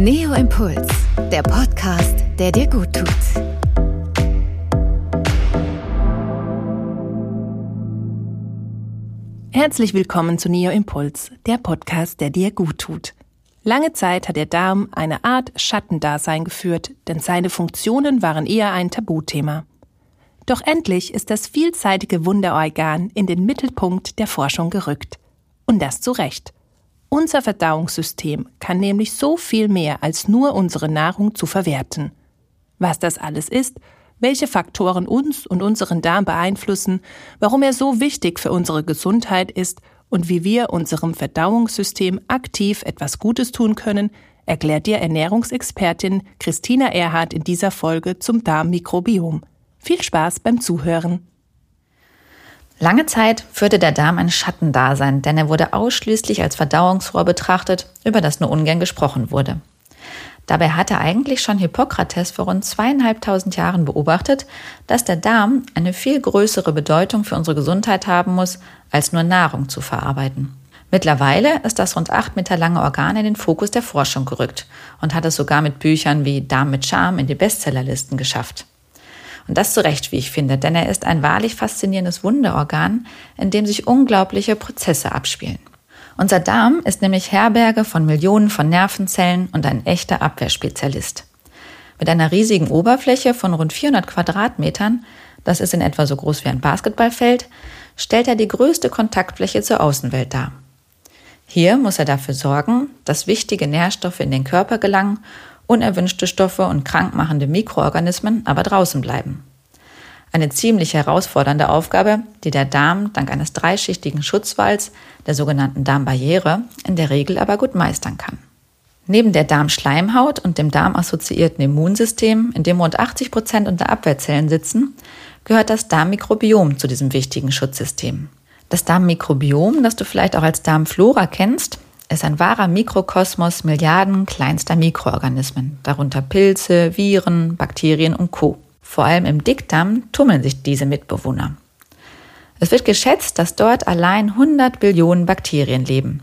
Neo Impuls, der Podcast, der dir gut tut. Herzlich willkommen zu Neo Impuls, der Podcast, der dir gut tut. Lange Zeit hat der Darm eine Art Schattendasein geführt, denn seine Funktionen waren eher ein Tabuthema. Doch endlich ist das vielseitige Wunderorgan in den Mittelpunkt der Forschung gerückt. Und das zu Recht. Unser Verdauungssystem kann nämlich so viel mehr als nur unsere Nahrung zu verwerten. Was das alles ist, welche Faktoren uns und unseren Darm beeinflussen, warum er so wichtig für unsere Gesundheit ist und wie wir unserem Verdauungssystem aktiv etwas Gutes tun können, erklärt dir Ernährungsexpertin Christina Erhardt in dieser Folge zum Darmmikrobiom. Viel Spaß beim Zuhören. Lange Zeit führte der Darm ein Schattendasein, denn er wurde ausschließlich als Verdauungsrohr betrachtet, über das nur ungern gesprochen wurde. Dabei hatte eigentlich schon Hippokrates vor rund zweieinhalbtausend Jahren beobachtet, dass der Darm eine viel größere Bedeutung für unsere Gesundheit haben muss, als nur Nahrung zu verarbeiten. Mittlerweile ist das rund acht Meter lange Organ in den Fokus der Forschung gerückt und hat es sogar mit Büchern wie Darm mit Charme in die Bestsellerlisten geschafft. Und das zu Recht, wie ich finde, denn er ist ein wahrlich faszinierendes Wunderorgan, in dem sich unglaubliche Prozesse abspielen. Unser Darm ist nämlich Herberge von Millionen von Nervenzellen und ein echter Abwehrspezialist. Mit einer riesigen Oberfläche von rund 400 Quadratmetern, das ist in etwa so groß wie ein Basketballfeld, stellt er die größte Kontaktfläche zur Außenwelt dar. Hier muss er dafür sorgen, dass wichtige Nährstoffe in den Körper gelangen unerwünschte Stoffe und krankmachende Mikroorganismen aber draußen bleiben. Eine ziemlich herausfordernde Aufgabe, die der Darm dank eines dreischichtigen Schutzwalls, der sogenannten Darmbarriere, in der Regel aber gut meistern kann. Neben der Darmschleimhaut und dem darmassoziierten Immunsystem, in dem rund 80 Prozent unter Abwehrzellen sitzen, gehört das Darmmikrobiom zu diesem wichtigen Schutzsystem. Das Darmmikrobiom, das du vielleicht auch als Darmflora kennst, ist ein wahrer Mikrokosmos Milliarden kleinster Mikroorganismen, darunter Pilze, Viren, Bakterien und Co. Vor allem im Dickdarm tummeln sich diese Mitbewohner. Es wird geschätzt, dass dort allein 100 Billionen Bakterien leben.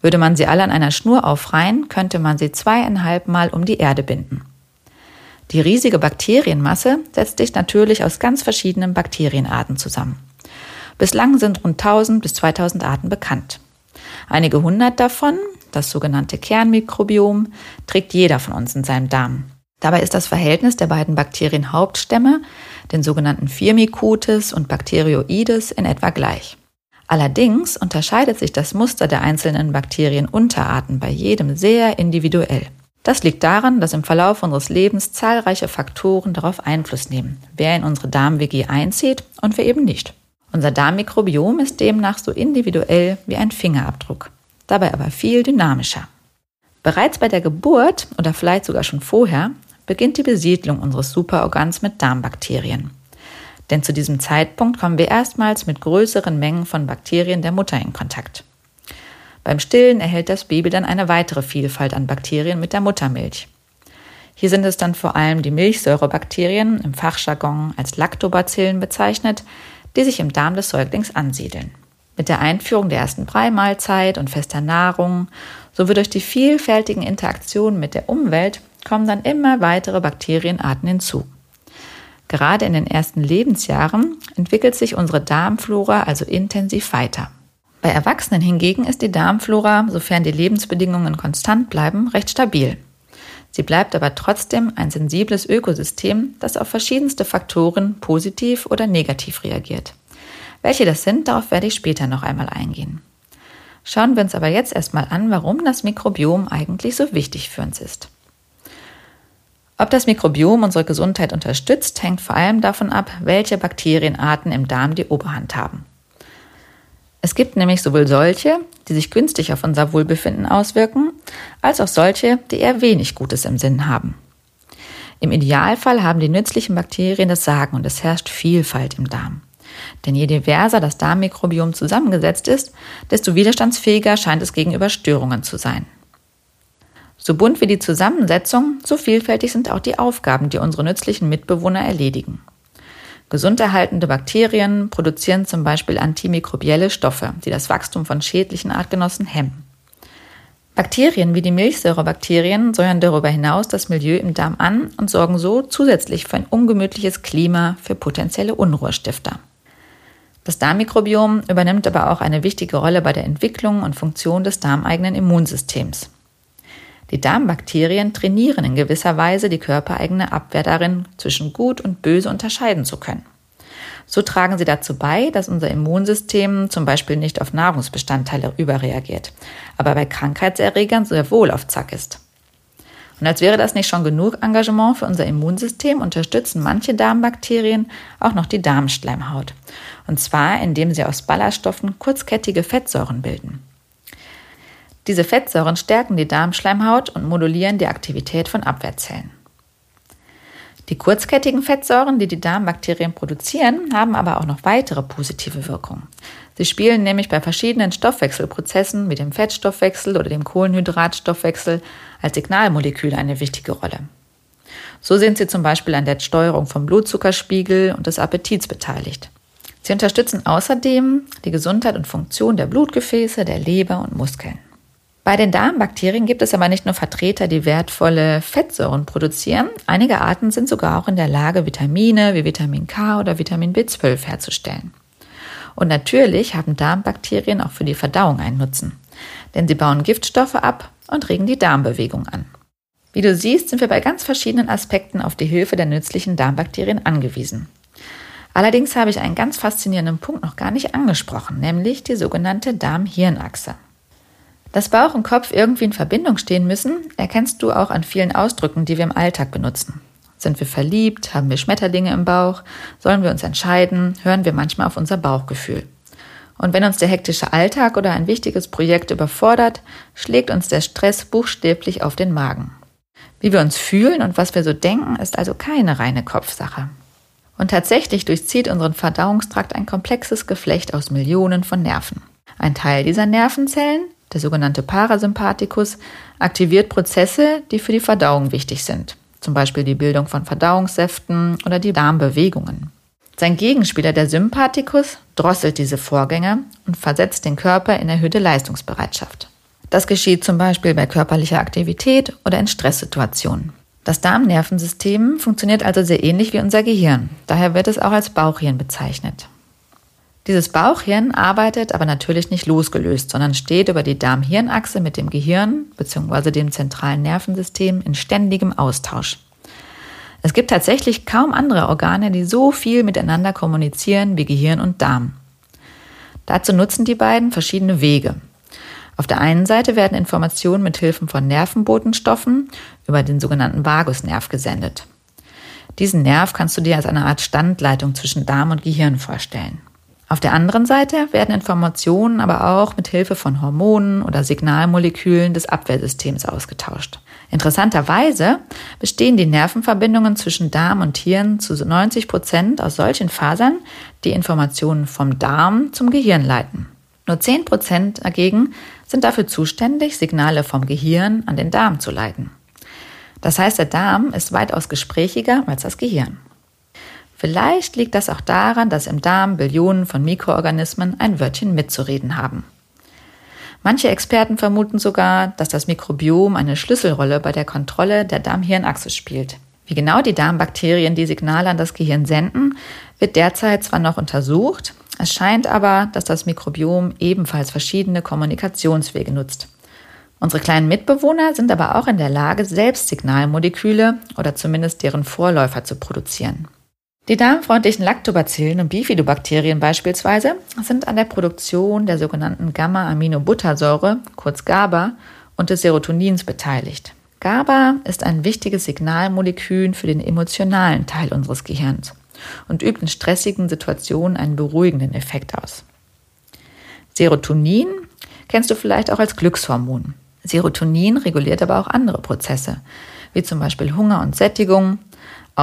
Würde man sie alle an einer Schnur aufreihen, könnte man sie zweieinhalb Mal um die Erde binden. Die riesige Bakterienmasse setzt sich natürlich aus ganz verschiedenen Bakterienarten zusammen. Bislang sind rund 1000 bis 2000 Arten bekannt. Einige hundert davon, das sogenannte Kernmikrobiom, trägt jeder von uns in seinem Darm. Dabei ist das Verhältnis der beiden Bakterienhauptstämme, den sogenannten Firmicutes und Bacteroides, in etwa gleich. Allerdings unterscheidet sich das Muster der einzelnen Bakterienunterarten bei jedem sehr individuell. Das liegt daran, dass im Verlauf unseres Lebens zahlreiche Faktoren darauf Einfluss nehmen, wer in unsere Darm-WG einzieht und wer eben nicht. Unser Darmmikrobiom ist demnach so individuell wie ein Fingerabdruck, dabei aber viel dynamischer. Bereits bei der Geburt oder vielleicht sogar schon vorher beginnt die Besiedlung unseres Superorgans mit Darmbakterien. Denn zu diesem Zeitpunkt kommen wir erstmals mit größeren Mengen von Bakterien der Mutter in Kontakt. Beim Stillen erhält das Baby dann eine weitere Vielfalt an Bakterien mit der Muttermilch. Hier sind es dann vor allem die Milchsäurebakterien, im Fachjargon als Lactobacillen bezeichnet, die sich im Darm des Säuglings ansiedeln. Mit der Einführung der ersten Breimahlzeit und fester Nahrung sowie durch die vielfältigen Interaktionen mit der Umwelt kommen dann immer weitere Bakterienarten hinzu. Gerade in den ersten Lebensjahren entwickelt sich unsere Darmflora also intensiv weiter. Bei Erwachsenen hingegen ist die Darmflora, sofern die Lebensbedingungen konstant bleiben, recht stabil. Sie bleibt aber trotzdem ein sensibles Ökosystem, das auf verschiedenste Faktoren positiv oder negativ reagiert. Welche das sind, darauf werde ich später noch einmal eingehen. Schauen wir uns aber jetzt erstmal an, warum das Mikrobiom eigentlich so wichtig für uns ist. Ob das Mikrobiom unsere Gesundheit unterstützt, hängt vor allem davon ab, welche Bakterienarten im Darm die Oberhand haben. Es gibt nämlich sowohl solche, die sich günstig auf unser Wohlbefinden auswirken, als auch solche, die eher wenig Gutes im Sinn haben. Im Idealfall haben die nützlichen Bakterien das Sagen und es herrscht Vielfalt im Darm. Denn je diverser das Darmmikrobiom zusammengesetzt ist, desto widerstandsfähiger scheint es gegenüber Störungen zu sein. So bunt wie die Zusammensetzung, so vielfältig sind auch die Aufgaben, die unsere nützlichen Mitbewohner erledigen. Gesunderhaltende Bakterien produzieren zum Beispiel antimikrobielle Stoffe, die das Wachstum von schädlichen Artgenossen hemmen. Bakterien wie die Milchsäurebakterien säuern darüber hinaus das Milieu im Darm an und sorgen so zusätzlich für ein ungemütliches Klima für potenzielle Unruhestifter. Das Darmmikrobiom übernimmt aber auch eine wichtige Rolle bei der Entwicklung und Funktion des darmeigenen Immunsystems. Die Darmbakterien trainieren in gewisser Weise die körpereigene Abwehr darin, zwischen gut und böse unterscheiden zu können. So tragen sie dazu bei, dass unser Immunsystem zum Beispiel nicht auf Nahrungsbestandteile überreagiert, aber bei Krankheitserregern sehr wohl auf Zack ist. Und als wäre das nicht schon genug Engagement für unser Immunsystem, unterstützen manche Darmbakterien auch noch die Darmschleimhaut. Und zwar, indem sie aus Ballaststoffen kurzkettige Fettsäuren bilden. Diese Fettsäuren stärken die Darmschleimhaut und modulieren die Aktivität von Abwehrzellen. Die kurzkettigen Fettsäuren, die die Darmbakterien produzieren, haben aber auch noch weitere positive Wirkungen. Sie spielen nämlich bei verschiedenen Stoffwechselprozessen wie dem Fettstoffwechsel oder dem Kohlenhydratstoffwechsel als Signalmoleküle eine wichtige Rolle. So sind sie zum Beispiel an der Steuerung vom Blutzuckerspiegel und des Appetits beteiligt. Sie unterstützen außerdem die Gesundheit und Funktion der Blutgefäße, der Leber und Muskeln. Bei den Darmbakterien gibt es aber nicht nur Vertreter, die wertvolle Fettsäuren produzieren. Einige Arten sind sogar auch in der Lage, Vitamine wie Vitamin K oder Vitamin B12 herzustellen. Und natürlich haben Darmbakterien auch für die Verdauung einen Nutzen, denn sie bauen Giftstoffe ab und regen die Darmbewegung an. Wie du siehst, sind wir bei ganz verschiedenen Aspekten auf die Hilfe der nützlichen Darmbakterien angewiesen. Allerdings habe ich einen ganz faszinierenden Punkt noch gar nicht angesprochen, nämlich die sogenannte Darm-Hirn-Achse. Dass Bauch und Kopf irgendwie in Verbindung stehen müssen, erkennst du auch an vielen Ausdrücken, die wir im Alltag benutzen. Sind wir verliebt? Haben wir Schmetterlinge im Bauch? Sollen wir uns entscheiden? Hören wir manchmal auf unser Bauchgefühl? Und wenn uns der hektische Alltag oder ein wichtiges Projekt überfordert, schlägt uns der Stress buchstäblich auf den Magen. Wie wir uns fühlen und was wir so denken, ist also keine reine Kopfsache. Und tatsächlich durchzieht unseren Verdauungstrakt ein komplexes Geflecht aus Millionen von Nerven. Ein Teil dieser Nervenzellen der sogenannte Parasympathikus, aktiviert Prozesse, die für die Verdauung wichtig sind, zum Beispiel die Bildung von Verdauungssäften oder die Darmbewegungen. Sein Gegenspieler, der Sympathikus, drosselt diese Vorgänge und versetzt den Körper in erhöhte Leistungsbereitschaft. Das geschieht zum Beispiel bei körperlicher Aktivität oder in Stresssituationen. Das Darmnervensystem funktioniert also sehr ähnlich wie unser Gehirn. Daher wird es auch als Bauchhirn bezeichnet. Dieses Bauchhirn arbeitet aber natürlich nicht losgelöst, sondern steht über die Darm-Hirn-Achse mit dem Gehirn bzw. dem zentralen Nervensystem in ständigem Austausch. Es gibt tatsächlich kaum andere Organe, die so viel miteinander kommunizieren wie Gehirn und Darm. Dazu nutzen die beiden verschiedene Wege. Auf der einen Seite werden Informationen mit Hilfe von Nervenbotenstoffen über den sogenannten Vagusnerv gesendet. Diesen Nerv kannst du dir als eine Art Standleitung zwischen Darm und Gehirn vorstellen. Auf der anderen Seite werden Informationen aber auch mit Hilfe von Hormonen oder Signalmolekülen des Abwehrsystems ausgetauscht. Interessanterweise bestehen die Nervenverbindungen zwischen Darm und Hirn zu 90 Prozent aus solchen Fasern, die Informationen vom Darm zum Gehirn leiten. Nur 10 Prozent dagegen sind dafür zuständig, Signale vom Gehirn an den Darm zu leiten. Das heißt, der Darm ist weitaus gesprächiger als das Gehirn. Vielleicht liegt das auch daran, dass im Darm Billionen von Mikroorganismen ein Wörtchen mitzureden haben. Manche Experten vermuten sogar, dass das Mikrobiom eine Schlüsselrolle bei der Kontrolle der Darm-Hirn-Achse spielt. Wie genau die Darmbakterien die Signale an das Gehirn senden, wird derzeit zwar noch untersucht, es scheint aber, dass das Mikrobiom ebenfalls verschiedene Kommunikationswege nutzt. Unsere kleinen Mitbewohner sind aber auch in der Lage, selbst Signalmoleküle oder zumindest deren Vorläufer zu produzieren. Die darmfreundlichen Lactobacillen und Bifidobakterien beispielsweise sind an der Produktion der sogenannten Gamma-Aminobuttersäure, kurz GABA, und des Serotonins beteiligt. GABA ist ein wichtiges Signalmolekül für den emotionalen Teil unseres Gehirns und übt in stressigen Situationen einen beruhigenden Effekt aus. Serotonin kennst du vielleicht auch als Glückshormon. Serotonin reguliert aber auch andere Prozesse, wie zum Beispiel Hunger und Sättigung,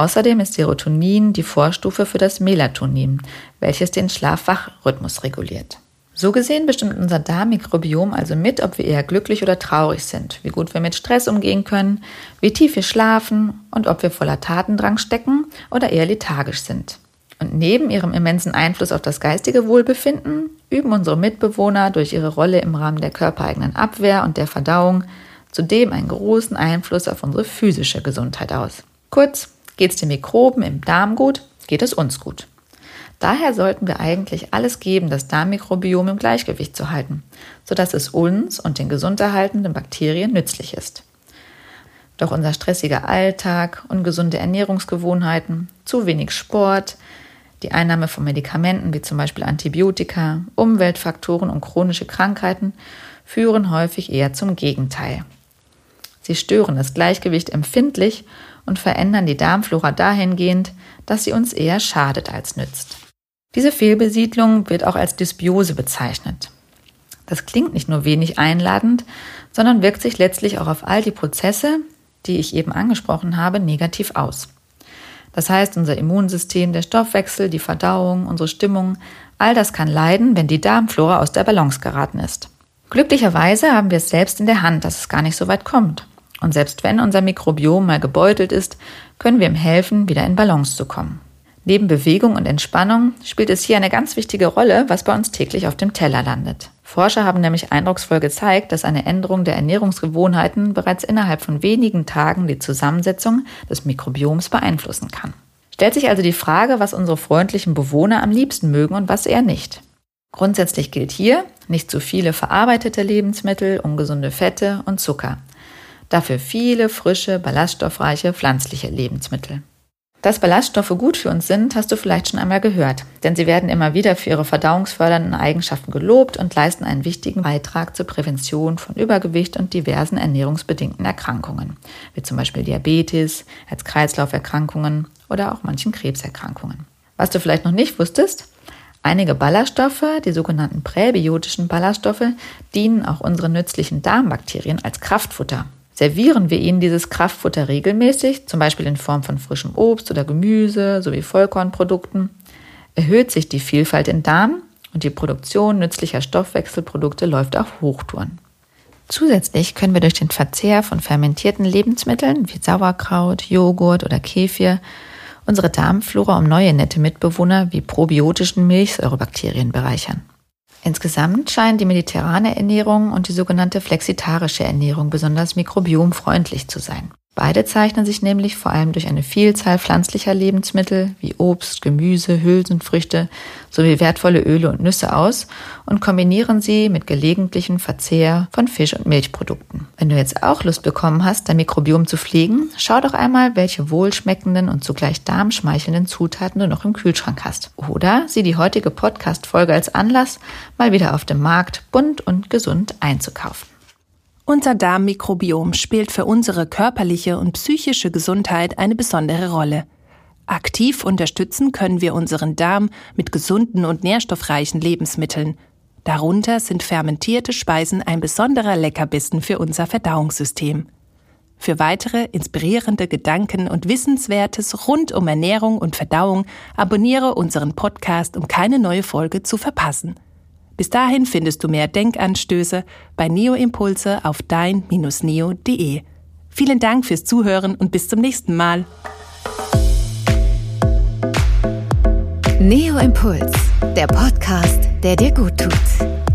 Außerdem ist Serotonin die Vorstufe für das Melatonin, welches den Schlaf-Wach-Rhythmus reguliert. So gesehen bestimmt unser Darmmikrobiom also mit, ob wir eher glücklich oder traurig sind, wie gut wir mit Stress umgehen können, wie tief wir schlafen und ob wir voller Tatendrang stecken oder eher lethargisch sind. Und neben ihrem immensen Einfluss auf das geistige Wohlbefinden üben unsere Mitbewohner durch ihre Rolle im Rahmen der körpereigenen Abwehr und der Verdauung zudem einen großen Einfluss auf unsere physische Gesundheit aus. Kurz, geht es den Mikroben im Darm gut, geht es uns gut. Daher sollten wir eigentlich alles geben, das Darmmikrobiom im Gleichgewicht zu halten, sodass es uns und den gesund erhaltenden Bakterien nützlich ist. Doch unser stressiger Alltag, ungesunde Ernährungsgewohnheiten, zu wenig Sport, die Einnahme von Medikamenten wie zum Beispiel Antibiotika, Umweltfaktoren und chronische Krankheiten führen häufig eher zum Gegenteil. Sie stören das Gleichgewicht empfindlich und verändern die Darmflora dahingehend, dass sie uns eher schadet als nützt. Diese Fehlbesiedlung wird auch als Dysbiose bezeichnet. Das klingt nicht nur wenig einladend, sondern wirkt sich letztlich auch auf all die Prozesse, die ich eben angesprochen habe, negativ aus. Das heißt, unser Immunsystem, der Stoffwechsel, die Verdauung, unsere Stimmung, all das kann leiden, wenn die Darmflora aus der Balance geraten ist. Glücklicherweise haben wir es selbst in der Hand, dass es gar nicht so weit kommt. Und selbst wenn unser Mikrobiom mal gebeutelt ist, können wir ihm helfen, wieder in Balance zu kommen. Neben Bewegung und Entspannung spielt es hier eine ganz wichtige Rolle, was bei uns täglich auf dem Teller landet. Forscher haben nämlich eindrucksvoll gezeigt, dass eine Änderung der Ernährungsgewohnheiten bereits innerhalb von wenigen Tagen die Zusammensetzung des Mikrobioms beeinflussen kann. Stellt sich also die Frage, was unsere freundlichen Bewohner am liebsten mögen und was eher nicht. Grundsätzlich gilt hier nicht zu viele verarbeitete Lebensmittel, ungesunde Fette und Zucker. Dafür viele frische, ballaststoffreiche pflanzliche Lebensmittel. Dass Ballaststoffe gut für uns sind, hast du vielleicht schon einmal gehört, denn sie werden immer wieder für ihre verdauungsfördernden Eigenschaften gelobt und leisten einen wichtigen Beitrag zur Prävention von Übergewicht und diversen ernährungsbedingten Erkrankungen, wie zum Beispiel Diabetes, Herz-Kreislauf-Erkrankungen oder auch manchen Krebserkrankungen. Was du vielleicht noch nicht wusstest, Einige Ballaststoffe, die sogenannten präbiotischen Ballaststoffe, dienen auch unseren nützlichen Darmbakterien als Kraftfutter. Servieren wir ihnen dieses Kraftfutter regelmäßig, zum Beispiel in Form von frischem Obst oder Gemüse sowie Vollkornprodukten, erhöht sich die Vielfalt im Darm und die Produktion nützlicher Stoffwechselprodukte läuft auf Hochtouren. Zusätzlich können wir durch den Verzehr von fermentierten Lebensmitteln wie Sauerkraut, Joghurt oder Kefir unsere Darmflora um neue nette Mitbewohner wie probiotischen Milchsäurebakterien bereichern. Insgesamt scheinen die mediterrane Ernährung und die sogenannte flexitarische Ernährung besonders mikrobiomfreundlich zu sein. Beide zeichnen sich nämlich vor allem durch eine Vielzahl pflanzlicher Lebensmittel wie Obst, Gemüse, Hülsenfrüchte sowie wertvolle Öle und Nüsse aus und kombinieren sie mit gelegentlichem Verzehr von Fisch- und Milchprodukten. Wenn du jetzt auch Lust bekommen hast, dein Mikrobiom zu pflegen, schau doch einmal, welche wohlschmeckenden und zugleich darmschmeichelnden Zutaten du noch im Kühlschrank hast. Oder sieh die heutige Podcast-Folge als Anlass, mal wieder auf dem Markt bunt und gesund einzukaufen. Unser Darmmikrobiom spielt für unsere körperliche und psychische Gesundheit eine besondere Rolle. Aktiv unterstützen können wir unseren Darm mit gesunden und nährstoffreichen Lebensmitteln. Darunter sind fermentierte Speisen ein besonderer Leckerbissen für unser Verdauungssystem. Für weitere inspirierende Gedanken und Wissenswertes rund um Ernährung und Verdauung abonniere unseren Podcast, um keine neue Folge zu verpassen. Bis dahin findest du mehr Denkanstöße bei Neoimpulse auf dein-neo.de. Vielen Dank fürs Zuhören und bis zum nächsten Mal. Neo Impuls, der Podcast, der dir gut tut.